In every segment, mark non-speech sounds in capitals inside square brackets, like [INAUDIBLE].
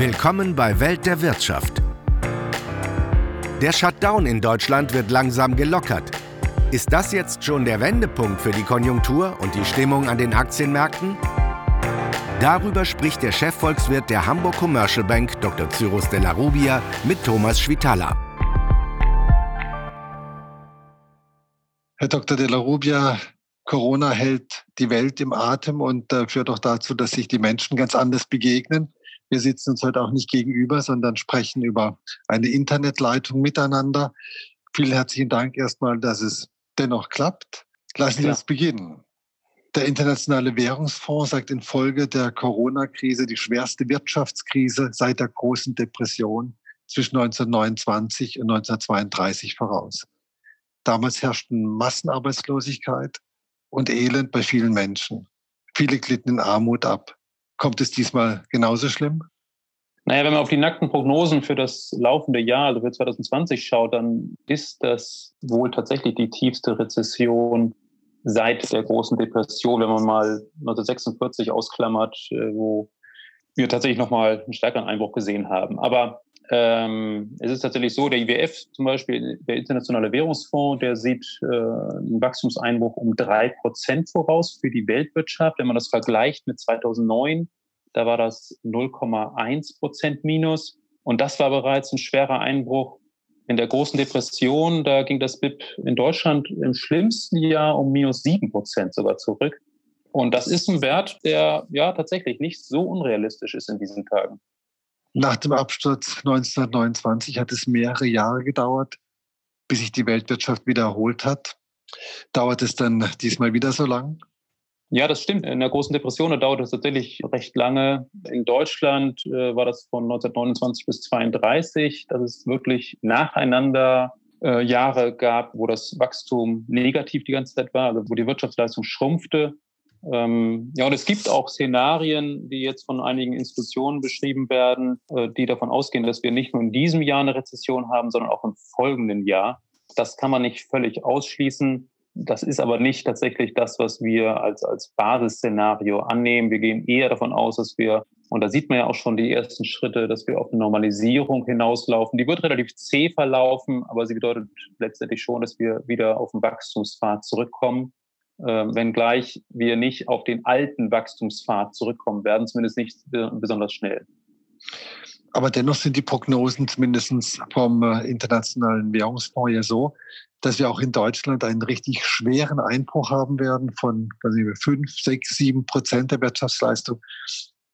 Willkommen bei Welt der Wirtschaft. Der Shutdown in Deutschland wird langsam gelockert. Ist das jetzt schon der Wendepunkt für die Konjunktur und die Stimmung an den Aktienmärkten? Darüber spricht der Chefvolkswirt der Hamburg Commercial Bank, Dr. Cyrus de la Rubia, mit Thomas Schwitala. Herr Dr. de la Rubia, Corona hält die Welt im Atem und äh, führt auch dazu, dass sich die Menschen ganz anders begegnen. Wir sitzen uns heute auch nicht gegenüber, sondern sprechen über eine Internetleitung miteinander. Vielen herzlichen Dank erstmal, dass es dennoch klappt. Lassen Sie uns beginnen. Der Internationale Währungsfonds sagt infolge der Corona-Krise die schwerste Wirtschaftskrise seit der großen Depression zwischen 1929 und 1932 voraus. Damals herrschten Massenarbeitslosigkeit und Elend bei vielen Menschen. Viele glitten in Armut ab. Kommt es diesmal genauso schlimm? Naja, wenn man auf die nackten Prognosen für das laufende Jahr, also für 2020 schaut, dann ist das wohl tatsächlich die tiefste Rezession seit der großen Depression, wenn man mal 1946 ausklammert, äh, wo wir tatsächlich nochmal einen stärkeren Einbruch gesehen haben. Aber ähm, es ist tatsächlich so, der IWF zum Beispiel, der Internationale Währungsfonds, der sieht äh, einen Wachstumseinbruch um drei Prozent voraus für die Weltwirtschaft. Wenn man das vergleicht mit 2009, da war das 0,1 Prozent minus. Und das war bereits ein schwerer Einbruch. In der großen Depression, da ging das BIP in Deutschland im schlimmsten Jahr um minus sieben Prozent sogar zurück. Und das ist ein Wert, der ja tatsächlich nicht so unrealistisch ist in diesen Tagen. Nach dem Absturz 1929 hat es mehrere Jahre gedauert, bis sich die Weltwirtschaft wieder erholt hat. Dauert es dann diesmal wieder so lang? Ja, das stimmt. In der großen Depression dauert es tatsächlich recht lange. In Deutschland äh, war das von 1929 bis 1932, dass es wirklich nacheinander äh, Jahre gab, wo das Wachstum negativ die ganze Zeit war, also wo die Wirtschaftsleistung schrumpfte. Ähm, ja, und es gibt auch Szenarien, die jetzt von einigen Institutionen beschrieben werden, äh, die davon ausgehen, dass wir nicht nur in diesem Jahr eine Rezession haben, sondern auch im folgenden Jahr. Das kann man nicht völlig ausschließen. Das ist aber nicht tatsächlich das, was wir als, als Basisszenario annehmen. Wir gehen eher davon aus, dass wir, und da sieht man ja auch schon die ersten Schritte, dass wir auf eine Normalisierung hinauslaufen. Die wird relativ zäh verlaufen, aber sie bedeutet letztendlich schon, dass wir wieder auf den Wachstumspfad zurückkommen wenngleich wir nicht auf den alten Wachstumspfad zurückkommen werden, zumindest nicht besonders schnell. Aber dennoch sind die Prognosen zumindest vom äh, Internationalen Währungsfonds ja so, dass wir auch in Deutschland einen richtig schweren Einbruch haben werden von fünf, sechs, sieben Prozent der Wirtschaftsleistung.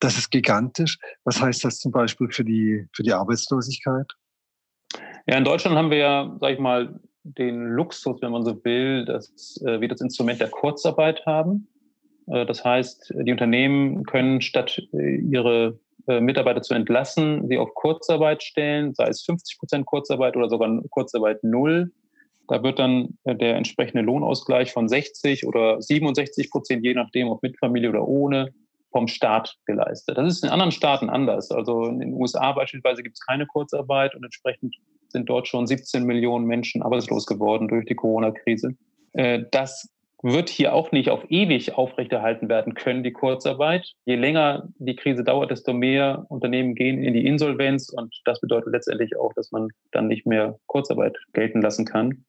Das ist gigantisch. Was heißt das zum Beispiel für die, für die Arbeitslosigkeit? Ja, in Deutschland haben wir ja, sag ich mal, den Luxus, wenn man so will, dass äh, wir das Instrument der Kurzarbeit haben. Äh, das heißt, die Unternehmen können statt äh, ihre Mitarbeiter zu entlassen, sie auf Kurzarbeit stellen, sei es 50 Prozent Kurzarbeit oder sogar Kurzarbeit null. Da wird dann der entsprechende Lohnausgleich von 60 oder 67 Prozent, je nachdem, ob mit Familie oder ohne, vom Staat geleistet. Das ist in anderen Staaten anders. Also in den USA beispielsweise gibt es keine Kurzarbeit und entsprechend sind dort schon 17 Millionen Menschen arbeitslos geworden durch die Corona-Krise. Äh, das wird hier auch nicht auf ewig aufrechterhalten werden können, die Kurzarbeit. Je länger die Krise dauert, desto mehr Unternehmen gehen in die Insolvenz und das bedeutet letztendlich auch, dass man dann nicht mehr Kurzarbeit gelten lassen kann.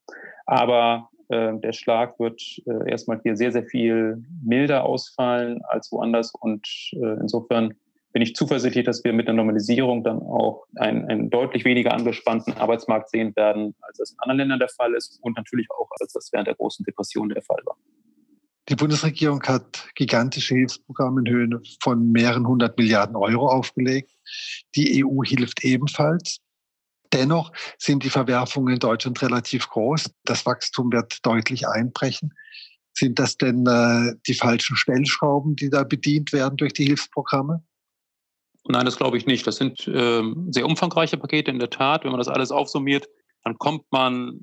Aber äh, der Schlag wird äh, erstmal hier sehr, sehr viel milder ausfallen als woanders und äh, insofern bin ich zuversichtlich, dass wir mit der Normalisierung dann auch einen, einen deutlich weniger angespannten Arbeitsmarkt sehen werden, als das in anderen Ländern der Fall ist und natürlich auch, als das während der großen Depression der Fall war. Die Bundesregierung hat gigantische Hilfsprogramme in Höhe von mehreren hundert Milliarden Euro aufgelegt. Die EU hilft ebenfalls. Dennoch sind die Verwerfungen in Deutschland relativ groß. Das Wachstum wird deutlich einbrechen. Sind das denn äh, die falschen Stellschrauben, die da bedient werden durch die Hilfsprogramme? Nein, das glaube ich nicht. Das sind äh, sehr umfangreiche Pakete in der Tat. Wenn man das alles aufsummiert, dann kommt man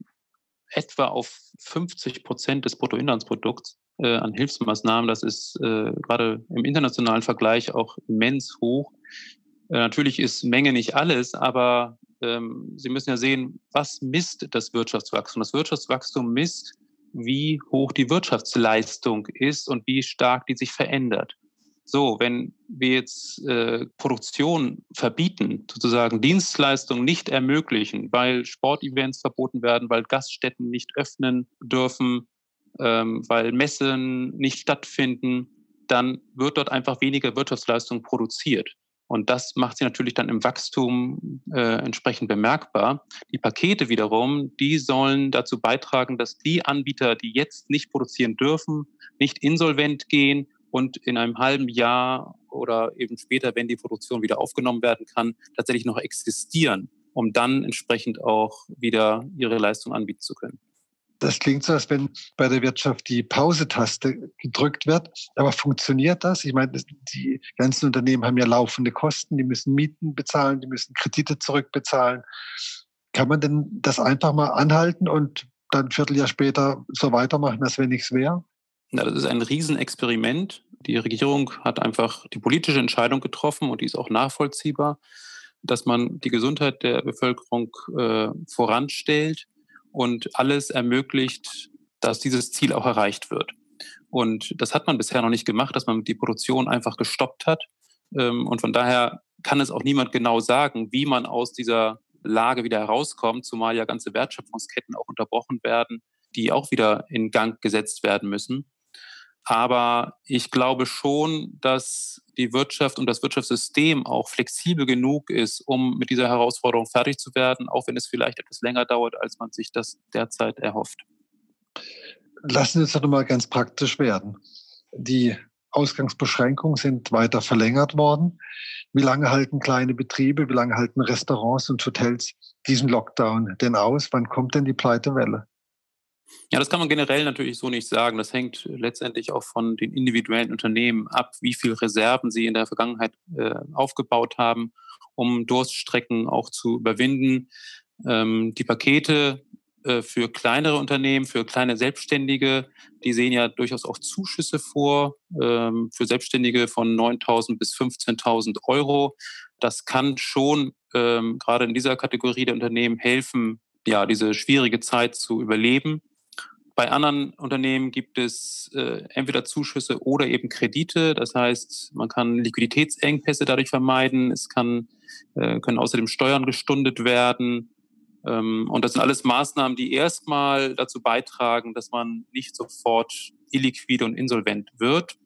etwa auf 50 Prozent des Bruttoinlandsprodukts äh, an Hilfsmaßnahmen. Das ist äh, gerade im internationalen Vergleich auch immens hoch. Äh, natürlich ist Menge nicht alles, aber ähm, Sie müssen ja sehen, was misst das Wirtschaftswachstum? Das Wirtschaftswachstum misst, wie hoch die Wirtschaftsleistung ist und wie stark die sich verändert. So, wenn wir jetzt äh, Produktion verbieten, sozusagen Dienstleistungen nicht ermöglichen, weil Sportevents verboten werden, weil Gaststätten nicht öffnen dürfen, ähm, weil Messen nicht stattfinden, dann wird dort einfach weniger Wirtschaftsleistung produziert. Und das macht sie natürlich dann im Wachstum äh, entsprechend bemerkbar. Die Pakete wiederum, die sollen dazu beitragen, dass die Anbieter, die jetzt nicht produzieren dürfen, nicht insolvent gehen und in einem halben Jahr oder eben später, wenn die Produktion wieder aufgenommen werden kann, tatsächlich noch existieren, um dann entsprechend auch wieder ihre Leistung anbieten zu können. Das klingt so, als wenn bei der Wirtschaft die Pause-Taste gedrückt wird. Aber funktioniert das? Ich meine, die ganzen Unternehmen haben ja laufende Kosten, die müssen Mieten bezahlen, die müssen Kredite zurückbezahlen. Kann man denn das einfach mal anhalten und dann ein Vierteljahr später so weitermachen, als wenn nichts wäre? Ja, das ist ein Riesenexperiment. Die Regierung hat einfach die politische Entscheidung getroffen und die ist auch nachvollziehbar, dass man die Gesundheit der Bevölkerung äh, voranstellt und alles ermöglicht, dass dieses Ziel auch erreicht wird. Und das hat man bisher noch nicht gemacht, dass man die Produktion einfach gestoppt hat. Ähm, und von daher kann es auch niemand genau sagen, wie man aus dieser Lage wieder herauskommt, zumal ja ganze Wertschöpfungsketten auch unterbrochen werden, die auch wieder in Gang gesetzt werden müssen. Aber ich glaube schon, dass die Wirtschaft und das Wirtschaftssystem auch flexibel genug ist, um mit dieser Herausforderung fertig zu werden, auch wenn es vielleicht etwas länger dauert, als man sich das derzeit erhofft. Lassen Sie uns doch mal ganz praktisch werden. Die Ausgangsbeschränkungen sind weiter verlängert worden. Wie lange halten kleine Betriebe, wie lange halten Restaurants und Hotels diesen Lockdown denn aus? Wann kommt denn die Pleitewelle? Ja, das kann man generell natürlich so nicht sagen. Das hängt letztendlich auch von den individuellen Unternehmen ab, wie viel Reserven sie in der Vergangenheit äh, aufgebaut haben, um Durststrecken auch zu überwinden. Ähm, die Pakete äh, für kleinere Unternehmen, für kleine Selbstständige, die sehen ja durchaus auch Zuschüsse vor, ähm, für Selbstständige von 9.000 bis 15.000 Euro. Das kann schon ähm, gerade in dieser Kategorie der Unternehmen helfen, ja, diese schwierige Zeit zu überleben. Bei anderen Unternehmen gibt es äh, entweder Zuschüsse oder eben Kredite. Das heißt, man kann Liquiditätsengpässe dadurch vermeiden. Es kann, äh, können außerdem Steuern gestundet werden. Ähm, und das sind alles Maßnahmen, die erstmal dazu beitragen, dass man nicht sofort illiquide und insolvent wird.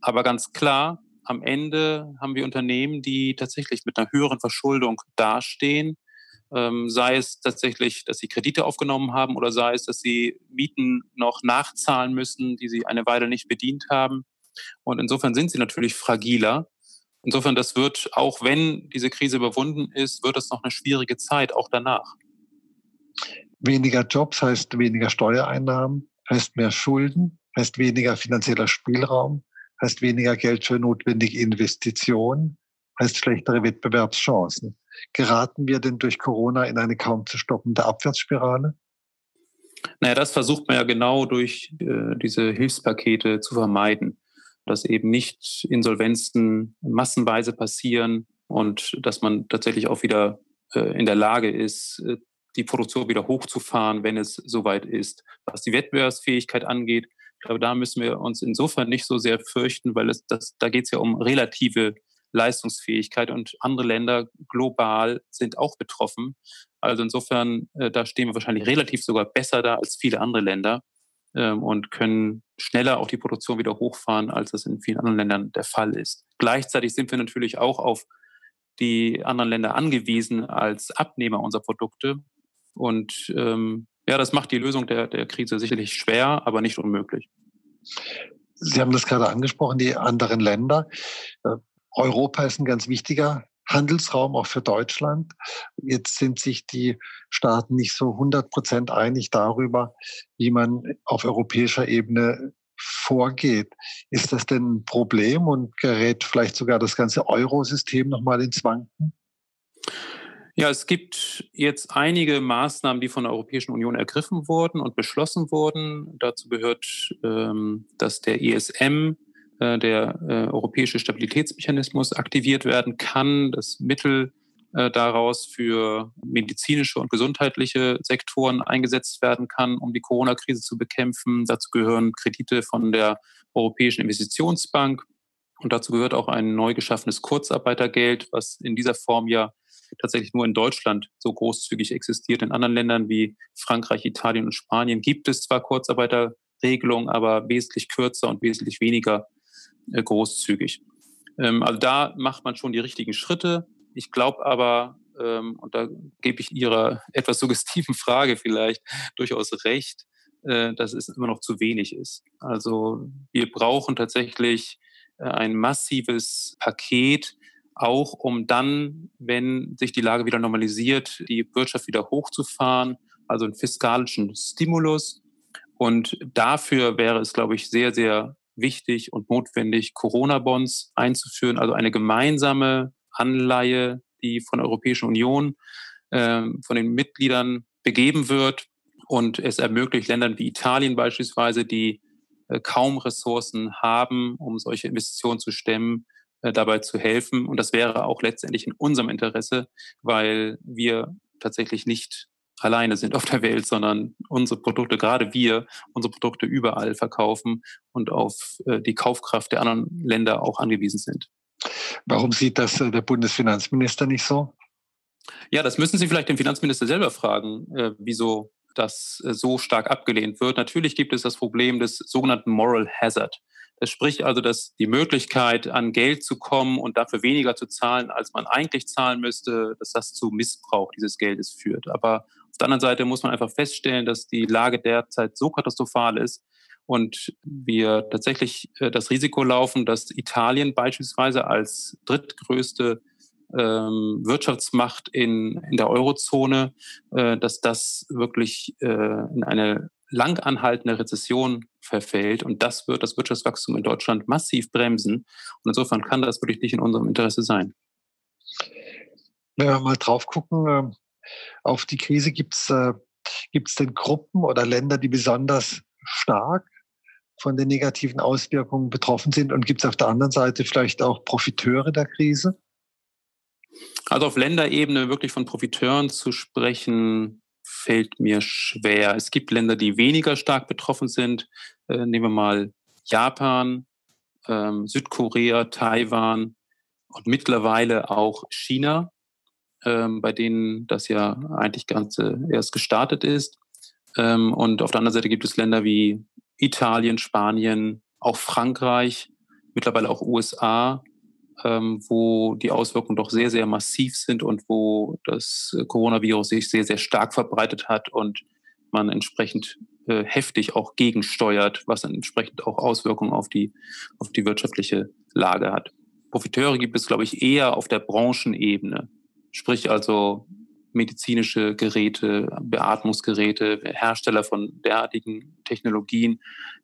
Aber ganz klar, am Ende haben wir Unternehmen, die tatsächlich mit einer höheren Verschuldung dastehen ähm, sei es tatsächlich, dass sie Kredite aufgenommen haben oder sei es, dass sie Mieten noch nachzahlen müssen, die sie eine Weile nicht bedient haben. Und insofern sind sie natürlich fragiler. Insofern, das wird, auch wenn diese Krise überwunden ist, wird es noch eine schwierige Zeit, auch danach. Weniger Jobs heißt weniger Steuereinnahmen, heißt mehr Schulden, heißt weniger finanzieller Spielraum, heißt weniger Geld für notwendige Investitionen, heißt schlechtere Wettbewerbschancen. Geraten wir denn durch Corona in eine kaum zu stoppende Abwärtsspirale? Naja, das versucht man ja genau durch äh, diese Hilfspakete zu vermeiden, dass eben nicht Insolvenzen massenweise passieren und dass man tatsächlich auch wieder äh, in der Lage ist, äh, die Produktion wieder hochzufahren, wenn es soweit ist. Was die Wettbewerbsfähigkeit angeht, ich glaube, da müssen wir uns insofern nicht so sehr fürchten, weil es das, da geht es ja um relative Leistungsfähigkeit und andere Länder global sind auch betroffen. Also insofern, äh, da stehen wir wahrscheinlich relativ sogar besser da als viele andere Länder ähm, und können schneller auch die Produktion wieder hochfahren, als das in vielen anderen Ländern der Fall ist. Gleichzeitig sind wir natürlich auch auf die anderen Länder angewiesen als Abnehmer unserer Produkte. Und ähm, ja, das macht die Lösung der, der Krise sicherlich schwer, aber nicht unmöglich. Sie haben das gerade angesprochen, die anderen Länder. Europa ist ein ganz wichtiger Handelsraum auch für Deutschland. Jetzt sind sich die Staaten nicht so 100 Prozent einig darüber, wie man auf europäischer Ebene vorgeht. Ist das denn ein Problem und gerät vielleicht sogar das ganze Eurosystem nochmal ins Wanken? Ja, es gibt jetzt einige Maßnahmen, die von der Europäischen Union ergriffen wurden und beschlossen wurden. Dazu gehört, ähm, dass der ESM äh, der äh, europäische Stabilitätsmechanismus aktiviert werden kann, das Mittel äh, daraus für medizinische und gesundheitliche Sektoren eingesetzt werden kann, um die Corona-Krise zu bekämpfen. Dazu gehören Kredite von der Europäischen Investitionsbank Und dazu gehört auch ein neu geschaffenes Kurzarbeitergeld, was in dieser Form ja tatsächlich nur in Deutschland so großzügig existiert. In anderen Ländern wie Frankreich, Italien und Spanien gibt es zwar Kurzarbeiterregelungen, aber wesentlich kürzer und wesentlich weniger großzügig. Ähm, also da macht man schon die richtigen Schritte. Ich glaube aber, ähm, und da gebe ich Ihrer [LAUGHS] etwas suggestiven Frage vielleicht durchaus recht, äh, dass es immer noch zu wenig ist. Also wir brauchen tatsächlich äh, ein massives Paket, auch um dann, wenn sich die Lage wieder normalisiert, die Wirtschaft wieder hochzufahren, also einen fiskalischen Stimulus. Und dafür wäre es, glaube ich, sehr, sehr wichtig und notwendig, Corona-Bonds einzuführen, also eine gemeinsame Anleihe, die von der Europäischen Union, äh, von den Mitgliedern begeben wird und es ermöglicht Ländern wie Italien beispielsweise, die äh, kaum Ressourcen haben, um solche Investitionen zu stemmen, äh, dabei zu helfen. Und das wäre auch letztendlich in unserem Interesse, weil wir tatsächlich nicht alleine sind auf der Welt, sondern unsere Produkte, gerade wir, unsere Produkte überall verkaufen und auf äh, die Kaufkraft der anderen Länder auch angewiesen sind. Warum sieht das äh, der Bundesfinanzminister nicht so? Ja, das müssen Sie vielleicht den Finanzminister selber fragen, äh, wieso das so stark abgelehnt wird. Natürlich gibt es das Problem des sogenannten Moral Hazard. Das spricht also, dass die Möglichkeit, an Geld zu kommen und dafür weniger zu zahlen, als man eigentlich zahlen müsste, dass das zu Missbrauch dieses Geldes führt. Aber der anderen Seite muss man einfach feststellen, dass die Lage derzeit so katastrophal ist und wir tatsächlich äh, das Risiko laufen, dass Italien beispielsweise als drittgrößte ähm, Wirtschaftsmacht in, in der Eurozone, äh, dass das wirklich äh, in eine lang anhaltende Rezession verfällt. Und das wird das Wirtschaftswachstum in Deutschland massiv bremsen. Und insofern kann das wirklich nicht in unserem Interesse sein. Wenn wir mal drauf gucken, äh, auf die Krise gibt es äh, denn Gruppen oder Länder, die besonders stark von den negativen Auswirkungen betroffen sind? Und gibt es auf der anderen Seite vielleicht auch Profiteure der Krise? Also auf Länderebene wirklich von Profiteuren zu sprechen, fällt mir schwer. Es gibt Länder, die weniger stark betroffen sind. Äh, nehmen wir mal Japan, ähm, Südkorea, Taiwan und mittlerweile auch China, ähm, bei denen das ja eigentlich ganz äh, erst gestartet ist. Ähm, und auf der anderen Seite gibt es Länder wie Italien, Spanien, auch Frankreich, mittlerweile auch USA, ähm, wo die Auswirkungen doch sehr, sehr massiv sind und wo das Coronavirus sich sehr, sehr stark verbreitet hat und man entsprechend äh, heftig auch gegensteuert, was dann entsprechend auch Auswirkungen auf die, auf die wirtschaftliche Lage hat. Profiteure gibt es, glaube ich, eher auf der Branchenebene. Sprich also medizinische Geräte, Beatmungsgeräte, Hersteller von derartigen Technologien,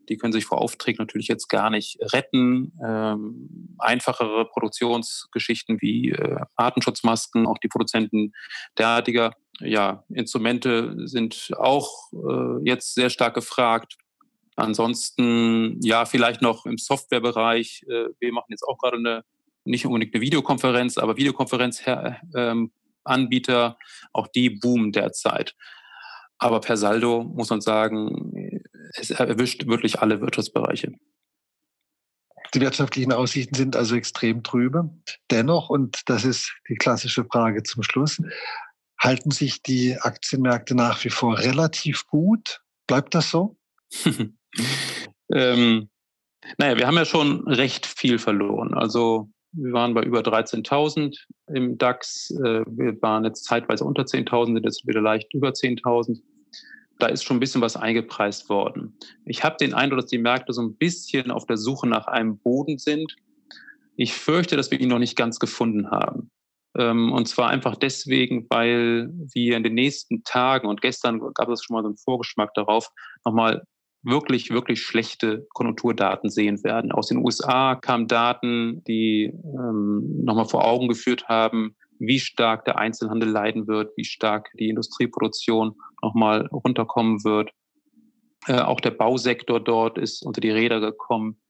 die können sich vor Aufträgen natürlich jetzt gar nicht retten. Ähm, einfachere Produktionsgeschichten wie äh, Artenschutzmasken, auch die Produzenten derartiger ja, Instrumente sind auch äh, jetzt sehr stark gefragt. Ansonsten, ja, vielleicht noch im Softwarebereich. Äh, wir machen jetzt auch gerade eine, nicht unbedingt eine Videokonferenz, aber Videokonferenz ähm, auch die boomen derzeit. Aber per Saldo muss man sagen, es erwischt wirklich alle Wirtschaftsbereiche. Die wirtschaftlichen Aussichten sind also extrem trübe. Dennoch, und das ist die klassische Frage zum Schluss, halten sich die Aktienmärkte nach wie vor relativ gut? Bleibt das so? [LAUGHS] ähm, naja, wir haben ja schon recht viel verloren. Also wir waren bei über 13.000 im DAX. Äh, wir waren jetzt zeitweise unter 10.000, sind jetzt wieder leicht über 10.000. Da ist schon ein bisschen was eingepreist worden. Ich habe den Eindruck, dass die Märkte so ein bisschen auf der Suche nach einem Boden sind. Ich fürchte, dass wir ihn noch nicht ganz gefunden haben. Ähm, und zwar einfach deswegen, weil wir in den nächsten Tagen und gestern gab es schon mal so einen Vorgeschmack darauf, nochmal wirklich, wirklich schlechte Konjunkturdaten sehen werden. Aus den USA kamen Daten, die ähm, nochmal vor Augen geführt haben, wie stark der Einzelhandel leiden wird, wie stark die Industrieproduktion nochmal runterkommen wird. Äh, auch der Bausektor dort ist unter die Räder gekommen.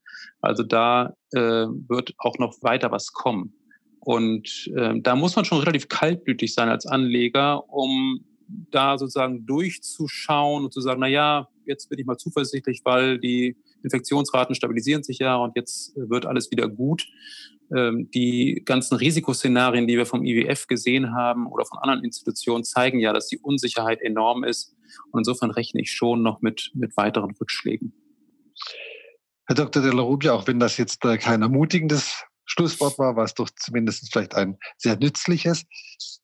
Also da äh, wird auch noch weiter was kommen. Und äh, da muss man schon relativ kaltblütig sein als Anleger, um da sozusagen durchzuschauen und zu sagen, na ja, jetzt bin ich mal zuversichtlich, weil die Infektionsraten stabilisieren sich ja und jetzt wird alles wieder gut. Ähm, die ganzen Risikoszenarien, die wir vom IWF gesehen haben oder von anderen Institutionen, zeigen ja, dass die Unsicherheit enorm ist. Und insofern rechne ich schon noch mit, mit weiteren Rückschlägen. Herr Dr. de la Rubia, auch wenn das jetzt äh, kein ermutigendes Schlusswort war, war es doch zumindest vielleicht ein sehr nützliches.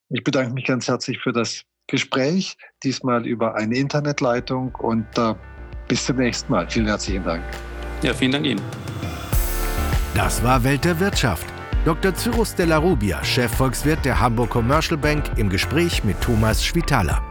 Ich bedanke mich ganz herzlich für das Gespräch, diesmal über eine Internetleitung und äh, bis zum nächsten Mal. Vielen herzlichen Dank. Ja, vielen Dank Ihnen. Das war Welt der Wirtschaft. Dr. Cyrus de la Rubia, Chefvolkswirt der Hamburg Commercial Bank, im Gespräch mit Thomas Schwitaler.